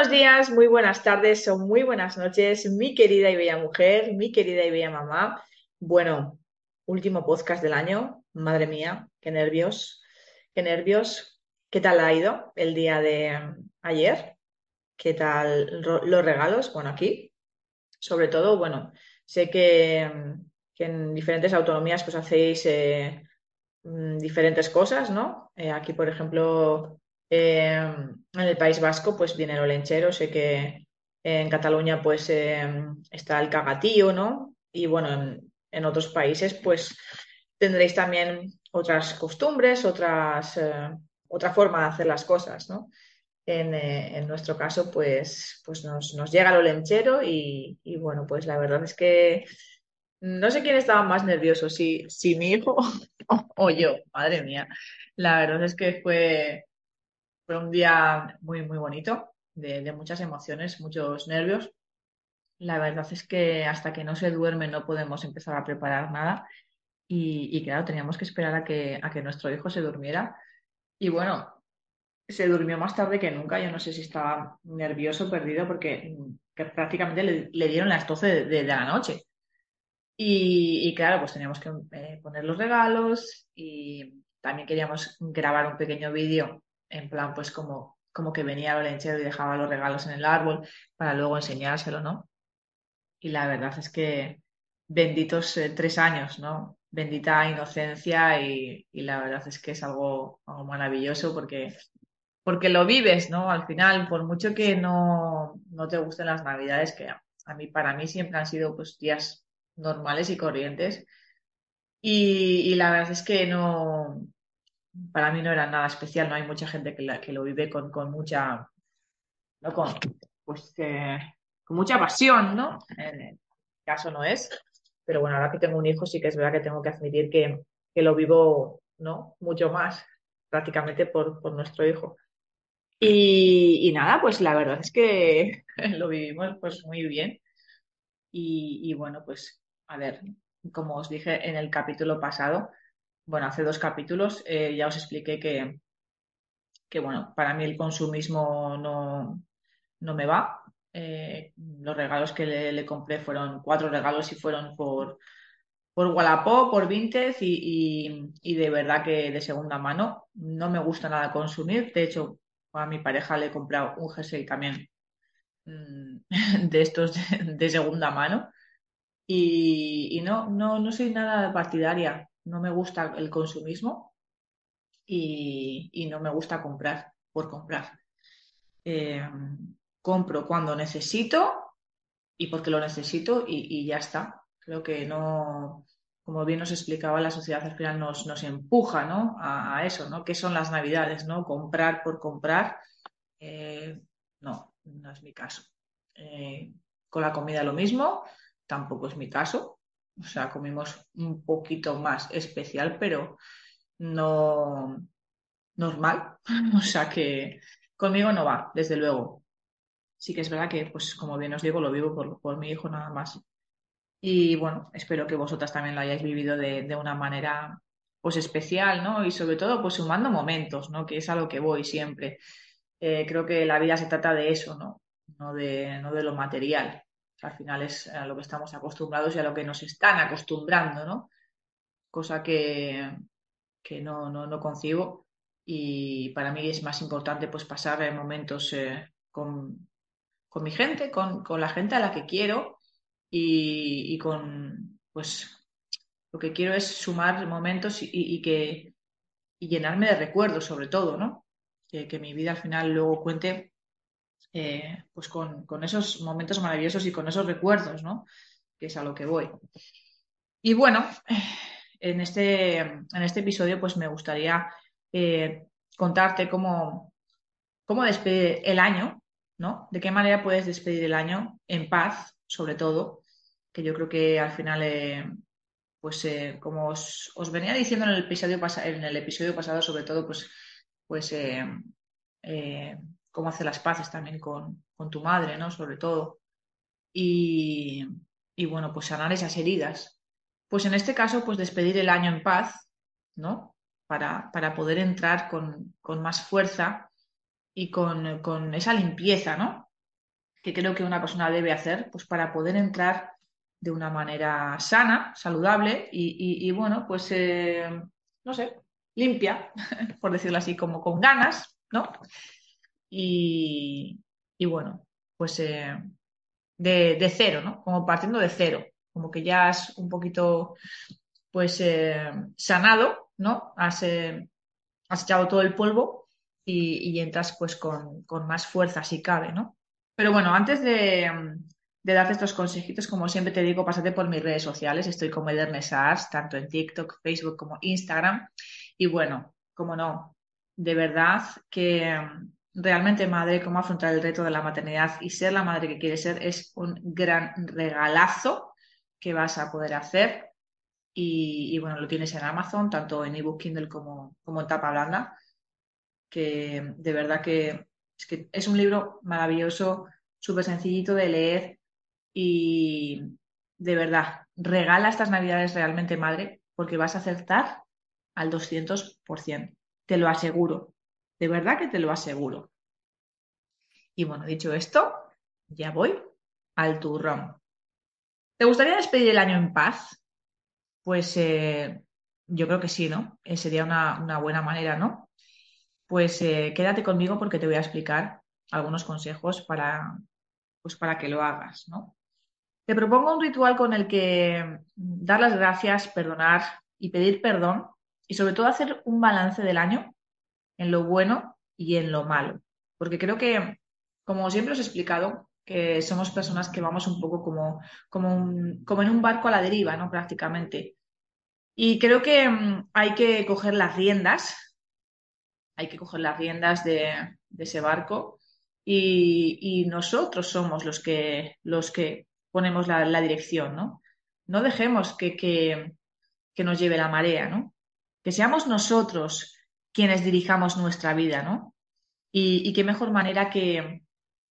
Días, muy buenas tardes o muy buenas noches, mi querida y bella mujer, mi querida y bella mamá. Bueno, último podcast del año, madre mía, qué nervios, qué nervios. ¿Qué tal ha ido el día de ayer? ¿Qué tal los regalos? Bueno, aquí, sobre todo, bueno, sé que, en diferentes autonomías pues hacéis eh, mm, diferentes cosas, ¿no? Eh, aquí, por ejemplo, Em, en el País Vasco, pues viene el olenchero, sé que en Cataluña, pues em, está el cagatío, ¿no? Y bueno, en, otros países, pues tendréis también otras costumbres, otras, eh, otra forma de hacer las cosas, ¿no? En, eh, nuestro caso, pues, pues nos, llega el olenchero y, bueno, pues la verdad es que no sé quién estaba más nervioso, si, si mi hijo o yo, madre mía. La verdad es que fue, fue un día muy, muy bonito, de, muchas emociones, muchos nervios. La verdad es que hasta que no se duerme no podemos empezar a preparar nada. Y, claro, teníamos que esperar a que, a que nuestro hijo se durmiera. Y bueno, se durmió más tarde que nunca. Yo no sé si estaba nervioso, perdido, porque prácticamente le, dieron las 12 de, la noche. Y, claro, pues teníamos que eh, poner los regalos y también queríamos grabar un pequeño vídeo en plan, pues como, como que venía el lenchero y dejaba los regalos en el árbol para luego enseñárselo, ¿no? Y la verdad es que benditos eh, tres años, ¿no? Bendita inocencia y, la verdad es que es algo, maravilloso porque, porque lo vives, ¿no? Al final, por mucho que no, no te gusten las navidades, que a mí, para mí siempre han sido pues días normales y corrientes. y la verdad es que no, para mí no era nada especial, no hay mucha gente que, lo vive con, mucha, ¿no? con, pues, con mucha pasión, ¿no? En el caso no es, pero bueno, ahora que tengo un hijo sí que es verdad que tengo que admitir que, lo vivo, ¿no? Mucho más prácticamente por, nuestro hijo. Y, nada, pues la verdad es que lo vivimos pues muy bien. Y, y bueno, pues a ver, como os dije en el capítulo pasado, bueno, hace dos capítulos eh, ya os expliqué que, que, bueno, para mí el consumismo no, no me va. Eh, los regalos que le, compré fueron cuatro regalos y fueron por, por Wallapop, por Vinted y, y, de verdad que de segunda mano. No me gusta nada consumir. De hecho, a mi pareja le he comprado un jersey también mm, de estos de, segunda mano. Y, y, no, no, no soy nada partidaria no me gusta el consumismo y, no me gusta comprar por comprar. Eh, compro cuando necesito y porque lo necesito y, ya está. Creo que no, como bien nos explicaba, la sociedad al final nos, empuja ¿no? a, eso, ¿no? ¿Qué son las navidades? ¿no? Comprar por comprar. Eh, no, no es mi caso. Eh, con la comida lo mismo, tampoco es mi caso. O sea, comimos un poquito más especial, pero no normal. O sea que conmigo no va, desde luego. Sí que es verdad que, pues como bien os digo, lo vivo por, mi hijo nada más. Y bueno, espero que vosotras también lo hayáis vivido de, una manera pues especial, ¿no? Y sobre todo, pues sumando momentos, ¿no? Que es a lo que voy siempre. Eh, creo que la vida se trata de eso, ¿no? No de, no de lo material al final es a lo que estamos acostumbrados y a lo que nos están acostumbrando, ¿no? Cosa que, que no, no, no concibo. y para mí es más importante pues pasar momentos eh, con, con, mi gente, con, con, la gente a la que quiero y, y, con, pues, lo que quiero es sumar momentos y, y, que y llenarme de recuerdos sobre todo, ¿no? Que, que mi vida al final luego cuente eh, pues con, con, esos momentos maravillosos y con esos recuerdos, ¿no? Que es a lo que voy. Y bueno, en este, en este episodio pues me gustaría eh, contarte cómo, cómo despedir el año, ¿no? De qué manera puedes despedir el año en paz, sobre todo, que yo creo que al final, eh, pues como os, venía diciendo en el episodio, en el episodio pasado, sobre todo, pues, pues cómo hacer las paces también con, tu madre, ¿no? Sobre todo. Y, bueno, pues sanar esas heridas. Pues en este caso, pues despedir el año en paz, ¿no? para, para poder entrar con, con, más fuerza y con, con, esa limpieza, ¿no? Que creo que una persona debe hacer, pues para poder entrar de una manera sana, saludable y bueno, pues, eh, no sé, limpia, por decirlo así, como con ganas, ¿no? Y, y bueno, pues eh, de, de, cero, ¿no? Como partiendo de cero, como que ya es un poquito, pues, eh, sanado ¿no? Has, eh, has echado todo el polvo y, y entras pues con, con, más fuerza si cabe, ¿no? Pero bueno, antes de, de, darte estos consejitos, como siempre te digo, pásate por mis redes sociales. Estoy como Edernes Arts, tanto en TikTok, Facebook como Instagram. Y bueno, como no, de verdad que realmente madre, cómo afrontar el reto de la maternidad y ser la madre que quieres ser es un gran regalazo que vas a poder hacer. Y, bueno, lo tienes en Amazon, tanto en ebook Kindle como, como en tapa blanda, que de verdad que es, que es un libro maravilloso, súper sencillito de leer y de verdad, regala estas navidades realmente madre porque vas a acertar al 200%, te lo aseguro, de verdad que te lo aseguro. Y bueno, dicho esto, ya voy al turrón. ¿Te gustaría despedir el año en paz? Pues eh, yo creo que sí, ¿no? Eh, sería una, una, buena manera, ¿no? Pues eh, quédate conmigo porque te voy a explicar algunos consejos para, pues para que lo hagas, ¿no? Te propongo un ritual con el que dar las gracias, perdonar y pedir perdón y sobre todo hacer un balance del año en lo bueno y en lo malo. Porque creo que, como siempre os he explicado, que somos personas que vamos un poco como, como, como en un barco a la deriva, ¿no? Prácticamente. Y creo que um, hay que coger las riendas, hay que coger las riendas de, de ese barco y, y, nosotros somos los que, los que ponemos la, la dirección, ¿no? No dejemos que, que, que, nos lleve la marea, ¿no? Que seamos nosotros quienes dirijamos nuestra vida, ¿no? Y, qué mejor manera que,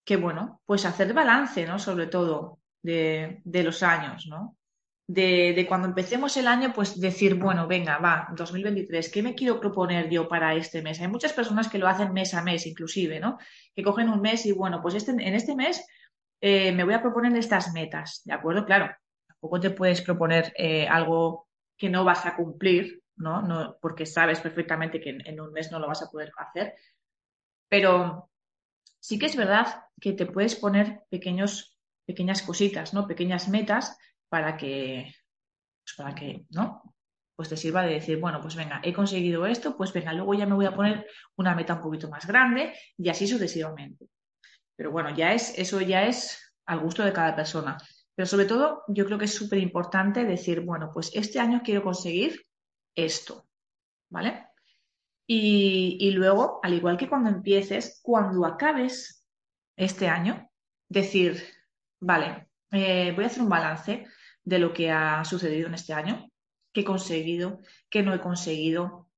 que bueno, pues hacer balance, ¿no? Sobre todo de, de los años, ¿no? De, de, cuando empecemos el año, pues decir, bueno, venga, va, 2023, ¿qué me quiero proponer yo para este mes? Hay muchas personas que lo hacen mes a mes, inclusive, ¿no? Que cogen un mes y, bueno, pues este, en este mes eh, me voy a proponer estas metas, ¿de acuerdo? Claro, tampoco te puedes proponer eh, algo que no vas a cumplir, ¿no? no porque sabes perfectamente que en, un mes no lo vas a poder hacer, pero sí que es verdad que te puedes poner pequeños, pequeñas cositas, ¿no? Pequeñas metas para que, pues para que, ¿no? Pues te sirva de decir, bueno, pues venga, he conseguido esto, pues venga, luego ya me voy a poner una meta un poquito más grande y así sucesivamente. Pero bueno, ya es, eso ya es al gusto de cada persona. Pero sobre todo, yo creo que es súper importante decir, bueno, pues este año quiero conseguir esto, ¿vale? Y, y, luego, al igual que cuando empieces, cuando acabes este año, decir, vale, eh, voy a hacer un balance de lo que ha sucedido en este año, qué he conseguido, qué no he conseguido,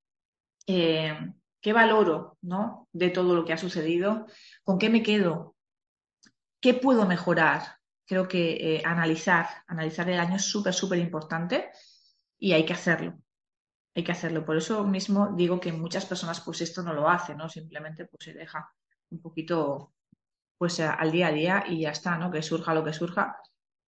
eh, qué valoro ¿no? de todo lo que ha sucedido, con qué me quedo, qué puedo mejorar. Creo que eh, analizar, analizar el año es súper, súper importante y hay que hacerlo hay que hacerlo. Por eso mismo digo que muchas personas pues esto no lo hacen, ¿no? Simplemente pues se deja un poquito pues al día a día y ya está, ¿no? Que surja lo que surja.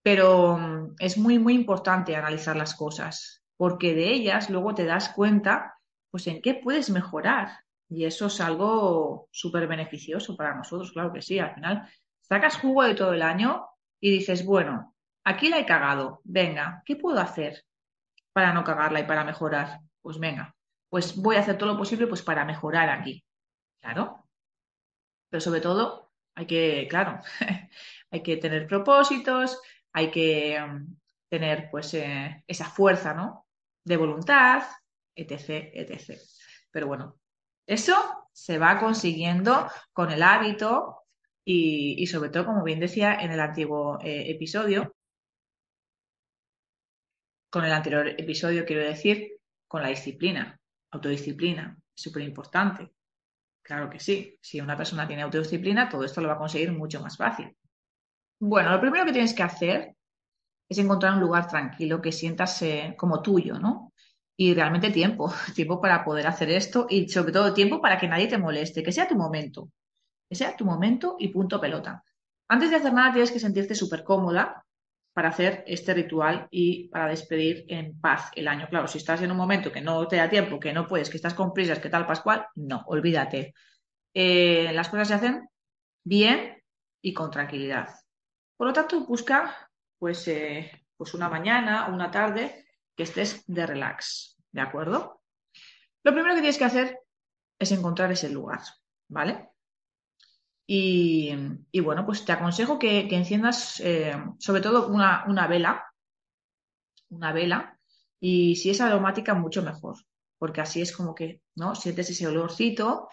Pero mm, es muy, muy importante analizar las cosas, porque de ellas luego te das cuenta pues en qué puedes mejorar, Y eso es algo súper beneficioso para nosotros, claro que sí. Al final, sacas jugo de todo el año y dices, bueno, aquí la he cagado, venga, ¿qué puedo hacer para no cagarla y para mejorar? Pues venga, pues voy a hacer todo lo posible pues para mejorar aquí. Claro. Pero sobre todo hay que, claro, hay que tener propósitos, hay que mm, tener pues eh, esa fuerza, ¿no? De voluntad, etc, etc. Pero bueno, eso se va consiguiendo con el hábito y, sobre todo, como bien decía en el antiguo eh, episodio, con el anterior episodio quiero decir, con la disciplina, autodisciplina, súper importante. Claro que sí, si una persona tiene autodisciplina, todo esto lo va a conseguir mucho más fácil. Bueno, lo primero que tienes que hacer es encontrar un lugar tranquilo que sientas como tuyo, ¿no? Y realmente tiempo, tiempo para poder hacer esto y sobre todo tiempo para que nadie te moleste, que sea tu momento, que sea tu momento y punto pelota. Antes de hacer nada tienes que sentirte súper cómoda para hacer este ritual y para despedir en paz el año. Claro, si estás en un momento que no te da tiempo, que no puedes, que estás con prisas, que tal, Pascual, no, olvídate. Eh, las cosas se hacen bien y con tranquilidad. Por lo tanto, busca pues, eh, pues una mañana, una tarde, que estés de relax, ¿de acuerdo? Lo primero que tienes que hacer es encontrar ese lugar, ¿vale? Y, bueno, pues te aconsejo que, enciendas eh, sobre todo una, vela, una vela, y si es aromática, mucho mejor, porque así es como que, ¿no? Sientes ese olorcito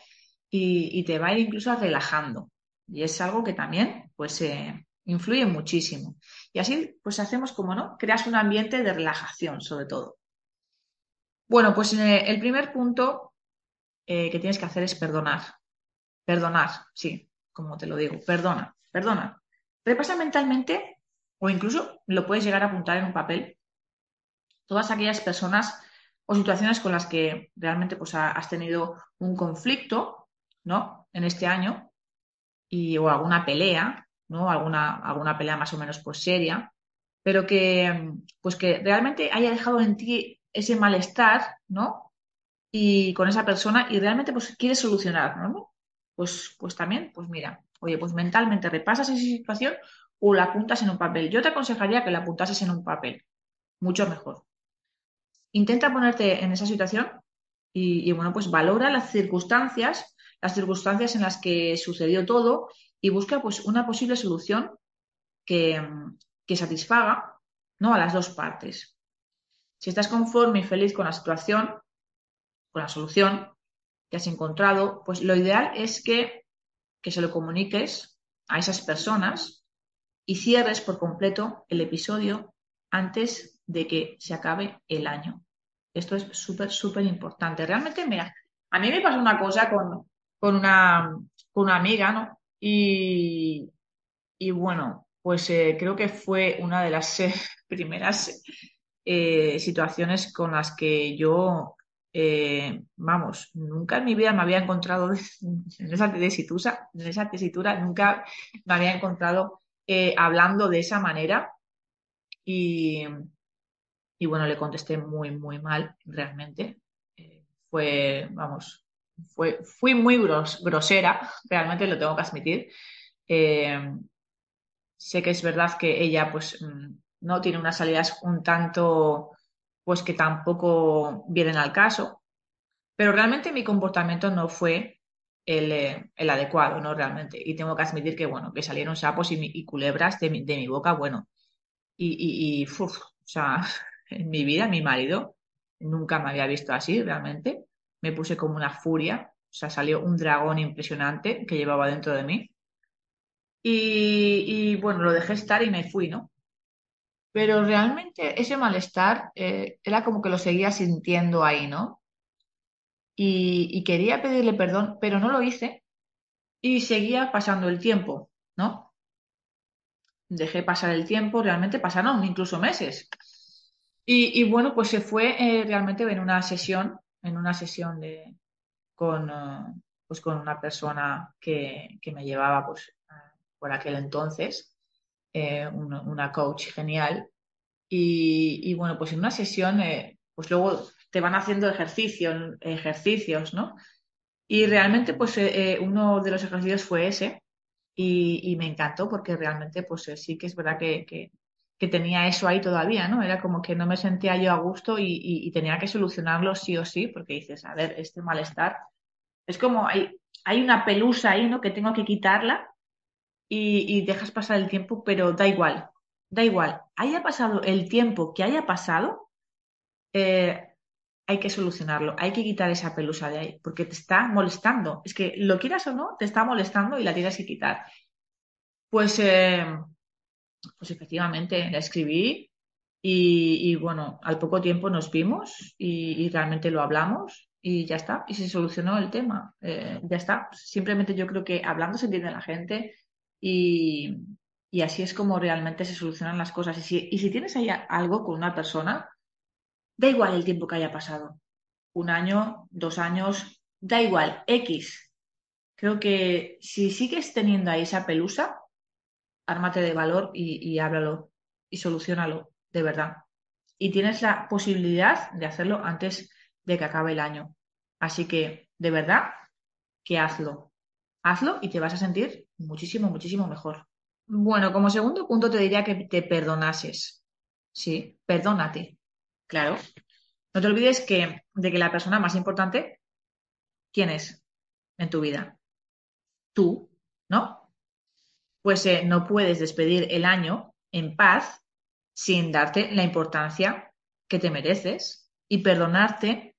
y, te va a ir incluso relajando. Y es algo que también, pues, eh, influye muchísimo. Y así, pues hacemos como, ¿no? Creas un ambiente de relajación, sobre todo. Bueno, pues eh, el primer punto que tienes que hacer es perdonar. Perdonar, sí, como te lo digo, perdona, perdona. Repasa mentalmente o incluso lo puedes llegar a apuntar en un papel. Todas aquellas personas o situaciones con las que realmente pues, has tenido un conflicto, ¿no? En este año y, o alguna pelea ¿no? Alguna, alguna pelea más o menos pues seria, pero que, pues que realmente haya dejado en ti ese malestar, ¿no? Y con esa persona y realmente pues quieres solucionar, ¿no? Pues, pues también, pues mira, oye, pues mentalmente repasas esa situación o la apuntas en un papel. Yo te aconsejaría que la apuntases en un papel, mucho mejor. Intenta ponerte en esa situación y, y bueno, pues valora las circunstancias, las circunstancias en las que sucedió todo y busca pues una posible solución que, satisfaga ¿no? a las dos partes. Si estás conforme y feliz con la situación, con la solución que has encontrado, pues lo ideal es que, que se lo comuniques a esas personas y cierres por completo el episodio antes de que se acabe el año. Esto es súper, súper importante. Realmente, mira, a mí me pasó una cosa con, con, una, con una amiga, ¿no? Y, bueno, pues eh, creo que fue una de las eh, primeras eh, situaciones con las que yo, vamos, nunca en mi vida me había encontrado en esa tesitura, en esa tesitura nunca me había encontrado hablando de esa manera. Y, y bueno, le contesté muy, muy mal, realmente. fue, vamos, fue, fui muy grosera, realmente lo tengo que admitir. Eh, sé que es verdad que ella pues mm, no tiene unas salidas un tanto pues que tampoco vienen al caso, pero realmente mi comportamiento no fue el, eh, adecuado, ¿no? Realmente. Y tengo que admitir que, bueno, que salieron sapos y, culebras de mi, boca, bueno. Y, y, o sea, en mi vida, mi marido nunca me había visto así, realmente me puse como una furia, o sea, salió un dragón impresionante que llevaba dentro de mí. Y, bueno, lo dejé estar y me fui, ¿no? Pero realmente ese malestar eh, era como que lo seguía sintiendo ahí, ¿no? Y, quería pedirle perdón, pero no lo hice y seguía pasando el tiempo, ¿no? Dejé pasar el tiempo, realmente pasaron incluso meses. Y, bueno, pues se fue eh, realmente en una sesión en una sesión de, con, eh, pues con una persona que, me llevaba pues, por aquel entonces, eh, una, coach genial. Y, bueno, pues en una sesión, eh, pues luego te van haciendo ejercicios, ejercicios, ¿no? Y realmente, pues eh, eh, uno de los ejercicios fue ese y, me encantó porque realmente, pues sí que es verdad que, que, tenía eso ahí todavía, ¿no? Era como que no me sentía yo a gusto y, tenía que solucionarlo sí o sí porque dices, a ver, este malestar, es como hay, hay una pelusa ahí, ¿no? Que tengo que quitarla y, dejas pasar el tiempo, pero da igual, da igual, haya pasado el tiempo que haya pasado, eh, hay que solucionarlo, hay que quitar esa pelusa de ahí, porque te está molestando. Es que lo quieras o no, te está molestando y la tienes que quitar. Pues, eh, pues efectivamente, la escribí y, bueno, al poco tiempo nos vimos y, realmente lo hablamos y ya está, y se solucionó el tema. Eh, ya está. Simplemente yo creo que hablando se entiende la gente y, así es como realmente se solucionan las cosas. Y si, y si tienes ahí algo con una persona, Da igual el tiempo que haya pasado. Un año, dos años, da igual, X. Creo que si sigues teniendo ahí esa pelusa, ármate de valor y, háblalo y solucionalo, de verdad. Y tienes la posibilidad de hacerlo antes de que acabe el año. Así que, de verdad, que hazlo. Hazlo y te vas a sentir muchísimo, muchísimo mejor. Bueno, como segundo punto te diría que te perdonases. Sí, perdónate. Claro. No te olvides que, de que la persona más importante, ¿quién es en tu vida? Tú, ¿no? Pues eh, no puedes despedir el año en paz sin darte la importancia que te mereces y perdonarte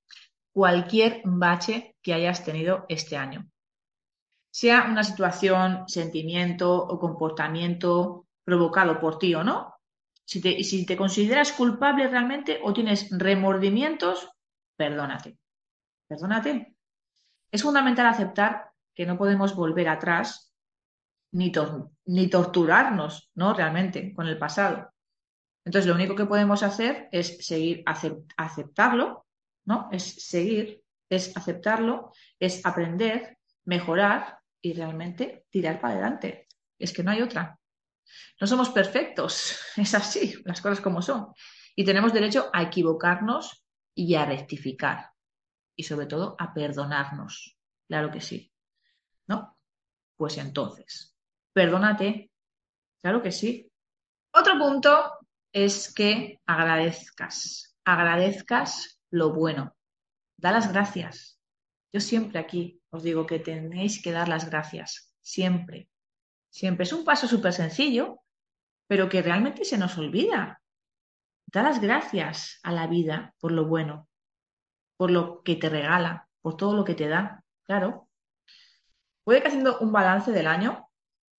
cualquier bache que hayas tenido este año. Sea una situación, sentimiento o comportamiento provocado por ti o no, si te, si te consideras culpable realmente o tienes remordimientos, perdónate. Perdónate. Es fundamental aceptar que no podemos volver atrás ni, ni torturarnos, ¿no? Realmente, con el pasado. Entonces, lo único que podemos hacer es seguir, aceptarlo, ¿no? Es seguir, es aceptarlo, es aprender, mejorar y realmente tirar para adelante. Es que no hay otra. No somos perfectos, es así, las cosas como son. Y tenemos derecho a equivocarnos y a rectificar. Y sobre todo a perdonarnos. Claro que sí. ¿No? Pues entonces, perdónate. Claro que sí. Otro punto es que agradezcas. Agradezcas lo bueno. Da las gracias. Yo siempre aquí os digo que tenéis que dar las gracias. Siempre. Siempre es un paso súper sencillo, pero que realmente se nos olvida. Da las gracias a la vida por lo bueno, por lo que te regala, por todo lo que te da. Claro. Puede que haciendo un balance del año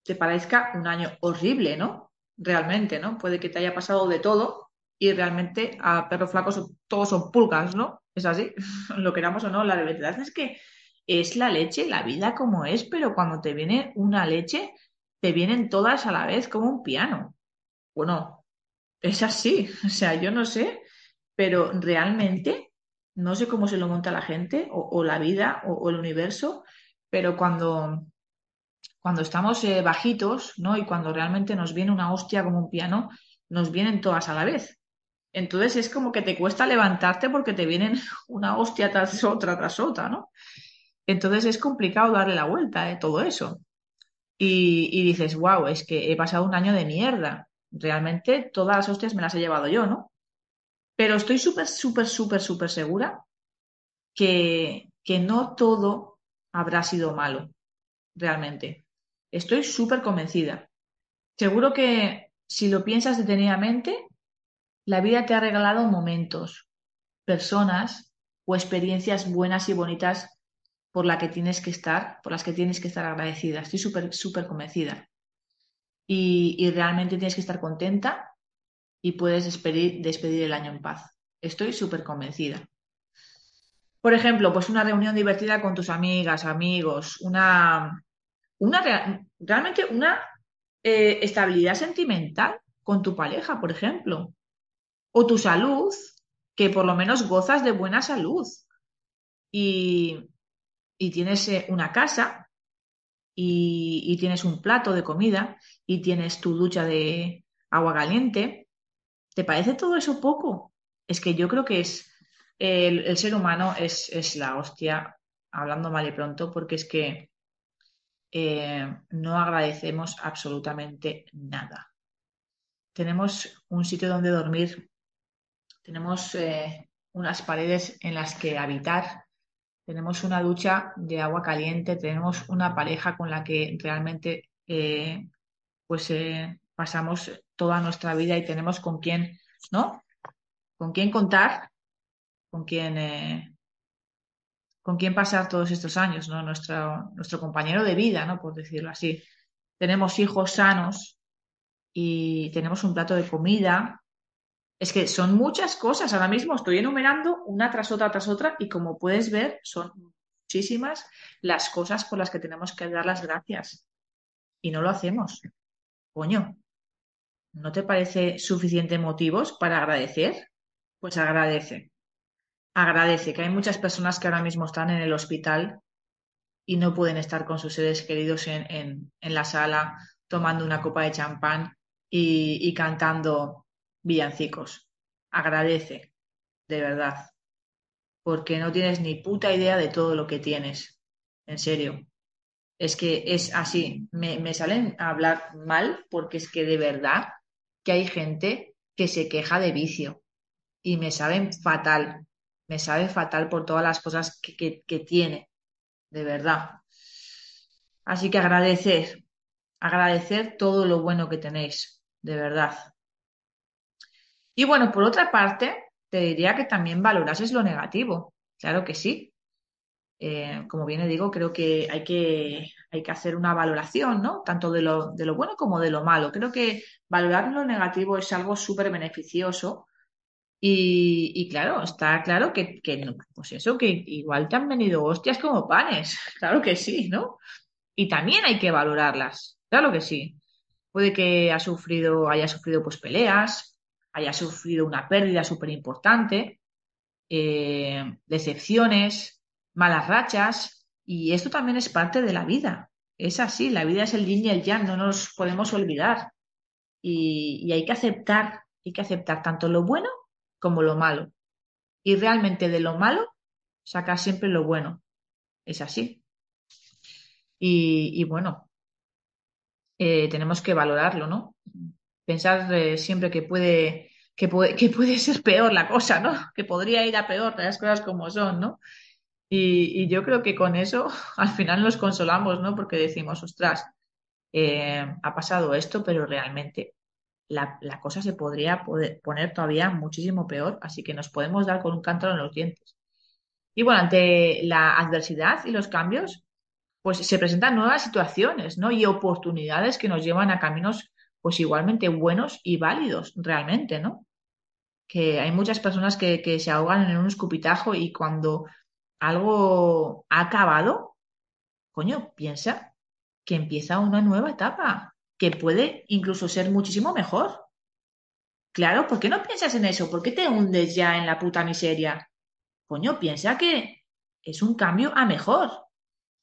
te parezca un año horrible, ¿no? Realmente, ¿no? Puede que te haya pasado de todo y realmente a perros flacos todos son pulgas, ¿no? Es así, lo queramos o no. La verdad es que es la leche, la vida como es, pero cuando te viene una leche, te vienen todas a la vez como un piano. Bueno, es así, o sea, yo no sé, pero realmente no sé cómo se lo monta la gente o, la vida o, el universo, pero cuando, cuando estamos eh, bajitos, ¿no? Y cuando realmente nos viene una hostia como un piano, nos vienen todas a la vez. Entonces es como que te cuesta levantarte porque te vienen una hostia tras otra, tras otra, ¿no? Entonces es complicado darle la vuelta a ¿eh? todo eso y, dices, wow, es que he pasado un año de mierda. Realmente todas las hostias me las he llevado yo, ¿no? Pero estoy súper, súper, súper, súper segura que, que no todo habrá sido malo, realmente. Estoy súper convencida. Seguro que si lo piensas detenidamente, la vida te ha regalado momentos, personas o experiencias buenas y bonitas por la que tienes que estar, por las que tienes que estar agradecida. Estoy súper, súper convencida. Y, realmente tienes que estar contenta y puedes despedir, despedir el año en paz. Estoy súper convencida. Por ejemplo, pues una reunión divertida con tus amigas, amigos, una, una realmente una eh, estabilidad sentimental con tu pareja, por ejemplo. O tu salud, que por lo menos gozas de buena salud. Y, y tienes eh, una casa y, tienes un plato de comida y tienes tu ducha de agua caliente, ¿te parece todo eso poco? Es que yo creo que es el, ser humano es, la hostia hablando mal y pronto, porque es que eh, no agradecemos absolutamente nada. Tenemos un sitio donde dormir, tenemos eh, unas paredes en las que habitar, tenemos una ducha de agua caliente, tenemos una pareja con la que realmente eh, pues pasamos toda nuestra vida y tenemos con quién, ¿no? Con quién contar, con quién con quién pasar todos estos años, ¿no? Nuestro, nuestro compañero de vida, ¿no? Por decirlo así. Tenemos hijos sanos y tenemos un plato de comida. Es que son muchas cosas. Ahora mismo estoy enumerando una tras otra tras otra y como puedes ver, son muchísimas las cosas por las que tenemos que dar las gracias. Y no lo hacemos. Coño, ¿no te parece suficiente motivos para agradecer? Pues agradece agradece que hay muchas personas que ahora mismo están en el hospital y no pueden estar con sus seres queridos en, la sala tomando una copa de champán y, cantando villancicos. Agradece, de verdad, porque no tienes ni puta idea de todo lo que tienes. En serio. Es que es así. Me, me salen a hablar mal porque es que de verdad que hay gente que se queja de vicio y me saben fatal me sabe fatal por todas las cosas que, tiene, de verdad. Así que agradecer, agradecer todo lo bueno que tenéis, de verdad. Y bueno, por otra parte, te diría que también valorases lo negativo. Claro que sí. Eh, como bien digo, creo que hay, que hay que hacer una valoración, ¿no? Tanto de lo, de lo bueno como de lo malo. Creo que valorar lo negativo es algo súper beneficioso y, claro, está claro que, pues eso, que igual te han venido hostias como panes, claro que sí, ¿no? Y también hay que valorarlas, claro que sí. Puede que haya sufrido, haya sufrido pues peleas, haya sufrido una pérdida súper importante, eh, decepciones, malas rachas, y esto también es parte de la vida. Es así, la vida es el yin y el yang, no nos podemos olvidar. Y, y hay que aceptar, hay que aceptar tanto lo bueno como lo malo. Y realmente de lo malo sacar siempre lo bueno. Es así. Y, bueno, eh, tenemos que valorarlo, ¿no? Pensar eh, siempre que puede, que puede, que puede ser peor la cosa, ¿no? Que podría ir a peor, las cosas como son, ¿no? Y, yo creo que con eso al final nos consolamos, ¿no? Porque decimos, ostras, eh, ha pasado esto, pero realmente la, cosa se podría poner todavía muchísimo peor, así que nos podemos dar con un cántaro en los dientes. Y bueno, ante la adversidad y los cambios, pues se presentan nuevas situaciones, ¿no? Y oportunidades que nos llevan a caminos, pues igualmente buenos y válidos, realmente, ¿no? Que hay muchas personas que, que se ahogan en un escupitajo y cuando algo ha acabado, coño, piensa que empieza una nueva etapa, que puede incluso ser muchísimo mejor. Claro, ¿por qué no piensas en eso? ¿Por qué te hundes ya en la puta miseria? Coño, piensa que es un cambio a mejor,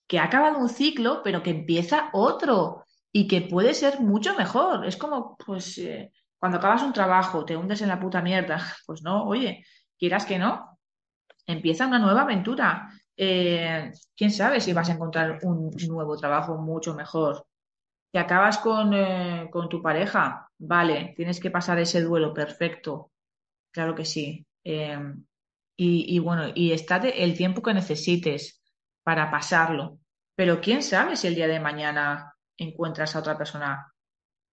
que ha acabado un ciclo, pero que empieza otro y que puede ser mucho mejor. Es como, pues, eh, cuando acabas un trabajo, te hundes en la puta mierda. Pues no, oye, quieras que no, empieza una nueva aventura. Eh, quién sabe si vas a encontrar un nuevo trabajo mucho mejor que acabas con, eh, con, tu pareja, vale, tienes que pasar ese duelo, perfecto, claro que sí. Em, y, bueno, y estate el tiempo que necesites para pasarlo. Pero quién sabe si el día de mañana encuentras a otra persona,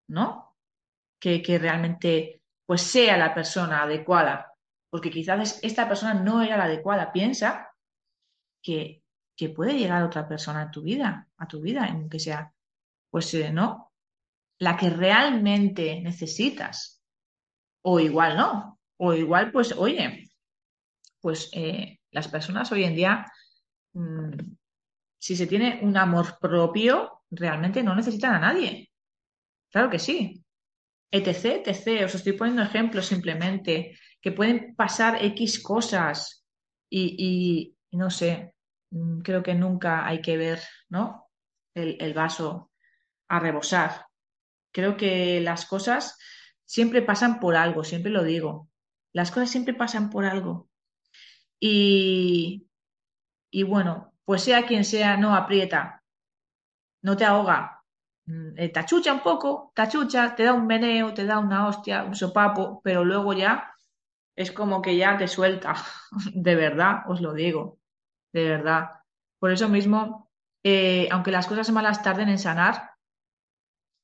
¿no? Que, que realmente pues sea la persona adecuada. Porque quizás esta persona no era la adecuada. Piensa que, que puede llegar otra persona a tu vida, a tu vida, en que sea pues eh, no, la que realmente necesitas. O igual no, o igual pues, oye, pues eh, las personas hoy en día, mm, si se tiene un amor propio, realmente no necesitan a nadie. Claro que sí. Etc, etc. Os estoy poniendo ejemplos simplemente, que pueden pasar X cosas y, no sé, mm, creo que nunca hay que ver, ¿no? El, el vaso a rebosar. Creo que las cosas siempre pasan por algo, siempre lo digo. Las cosas siempre pasan por algo. Y, y bueno, pues sea quien sea, no aprieta, no te ahoga, mm, eh, te achucha un poco, te achucha, te da un meneo, te da una hostia, un sopapo, pero luego ya es como que ya te suelta, de verdad, os lo digo, de verdad. Por eso mismo, eh, aunque las cosas malas tarden en sanar,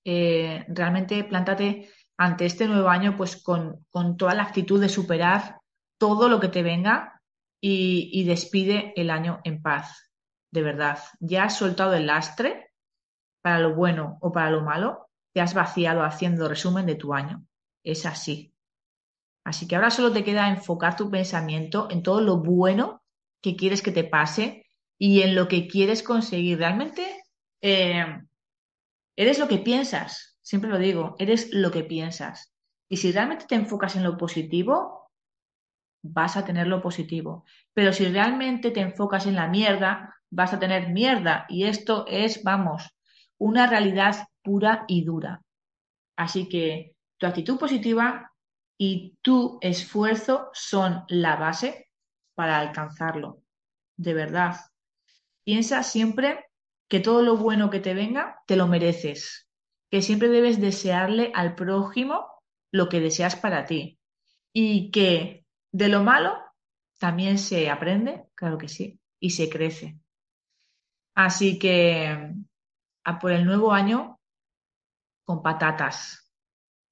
eh, realmente plántate ante este nuevo año pues con, toda la actitud de superar todo lo que te venga y despide el año en paz, de verdad. Ya has soltado el lastre para lo bueno o para lo malo, te has vaciado haciendo resumen de tu año. Es así. Así que ahora solo te queda enfocar tu pensamiento en todo lo bueno que quieres que te pase y en lo que quieres conseguir. Realmente eh, eres lo que piensas, siempre lo digo, eres lo que piensas. Y si realmente te enfocas en lo positivo, vas a tener lo positivo. Pero si realmente te enfocas en la mierda, vas a tener mierda. Y esto es, vamos, una realidad pura y dura. Así que tu actitud positiva y tu esfuerzo son la base para alcanzarlo. De verdad. Piensa siempre que todo lo bueno que te venga te lo mereces, que siempre debes desearle al prójimo lo que deseas para ti y que de lo malo también se aprende, claro que sí, y se crece. Así que a por el nuevo año con patatas,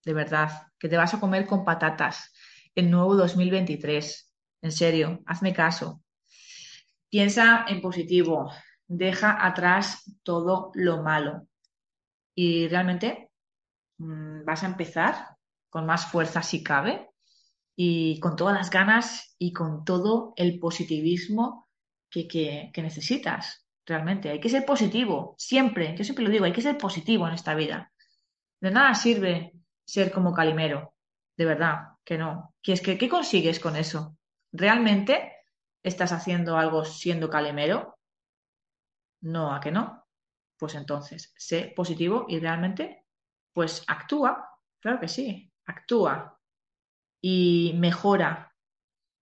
de verdad, que te vas a comer con patatas el nuevo 2023. En serio, hazme caso. Piensa en positivo, deja atrás todo lo malo y realmente mm, vas a empezar con más fuerza si cabe y con todas las ganas y con todo el positivismo que, que necesitas. Realmente, hay que ser positivo, siempre, yo siempre lo digo, hay que ser positivo en esta vida. De nada sirve ser como Calimero, de verdad, que no. ¿Qué, es que, ¿Qué consigues con eso? ¿Realmente estás haciendo algo siendo Calimero? No, ¿a que no? Pues entonces, sé positivo y realmente, pues actúa, claro que sí, actúa y mejora.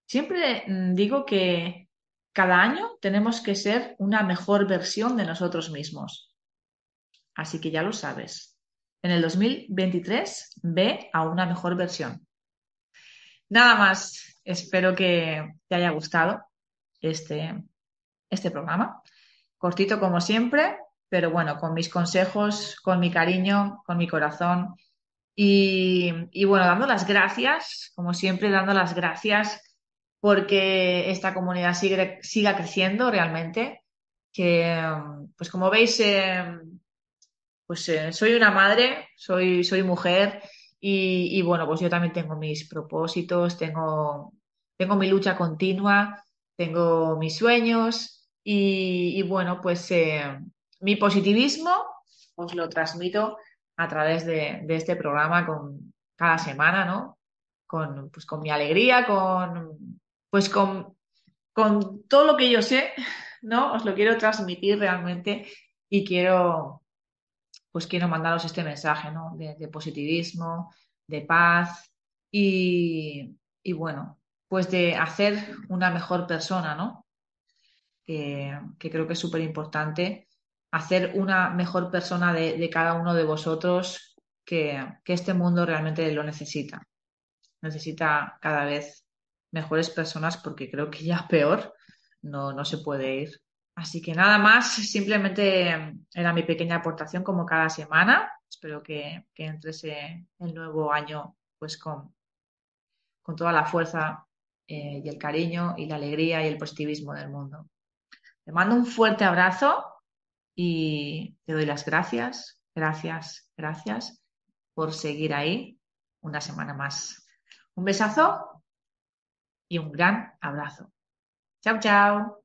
Siempre mm, digo que cada año tenemos que ser una mejor versión de nosotros mismos. Así que ya lo sabes. En el 2023 ve a una mejor versión. Nada más, espero que te haya gustado este, este programa. Cortito como siempre, pero bueno, con mis consejos, con mi cariño, con mi corazón. Y, y bueno, dando las gracias, como siempre, dando las gracias porque esta comunidad sigue, siga creciendo realmente. Que, pues como veis, eh, pues eh, soy una madre, soy, soy mujer y, bueno, pues yo también tengo mis propósitos, tengo, tengo mi lucha continua, tengo mis sueños y, bueno, pues eh, mi positivismo os lo transmito a través de, de, este programa con cada semana, ¿no? Con, pues, con mi alegría, con, pues con, con todo lo que yo sé, ¿no? Os lo quiero transmitir realmente y quiero, pues quiero mandaros este mensaje, ¿no? De, positivismo, de paz y, bueno, pues de hacer una mejor persona, ¿no? Que, creo que es súper importante hacer una mejor persona de, cada uno de vosotros que, que este mundo realmente lo necesita. Necesita cada vez mejores personas porque creo que ya peor no, no se puede ir. Así que nada más, simplemente era mi pequeña aportación como cada semana. Espero que, que entres el nuevo año pues con, con toda la fuerza eh, y el cariño y la alegría y el positivismo del mundo. Te mando un fuerte abrazo y te doy las gracias, gracias, gracias por seguir ahí una semana más. Un besazo y un gran abrazo. Chao, chao.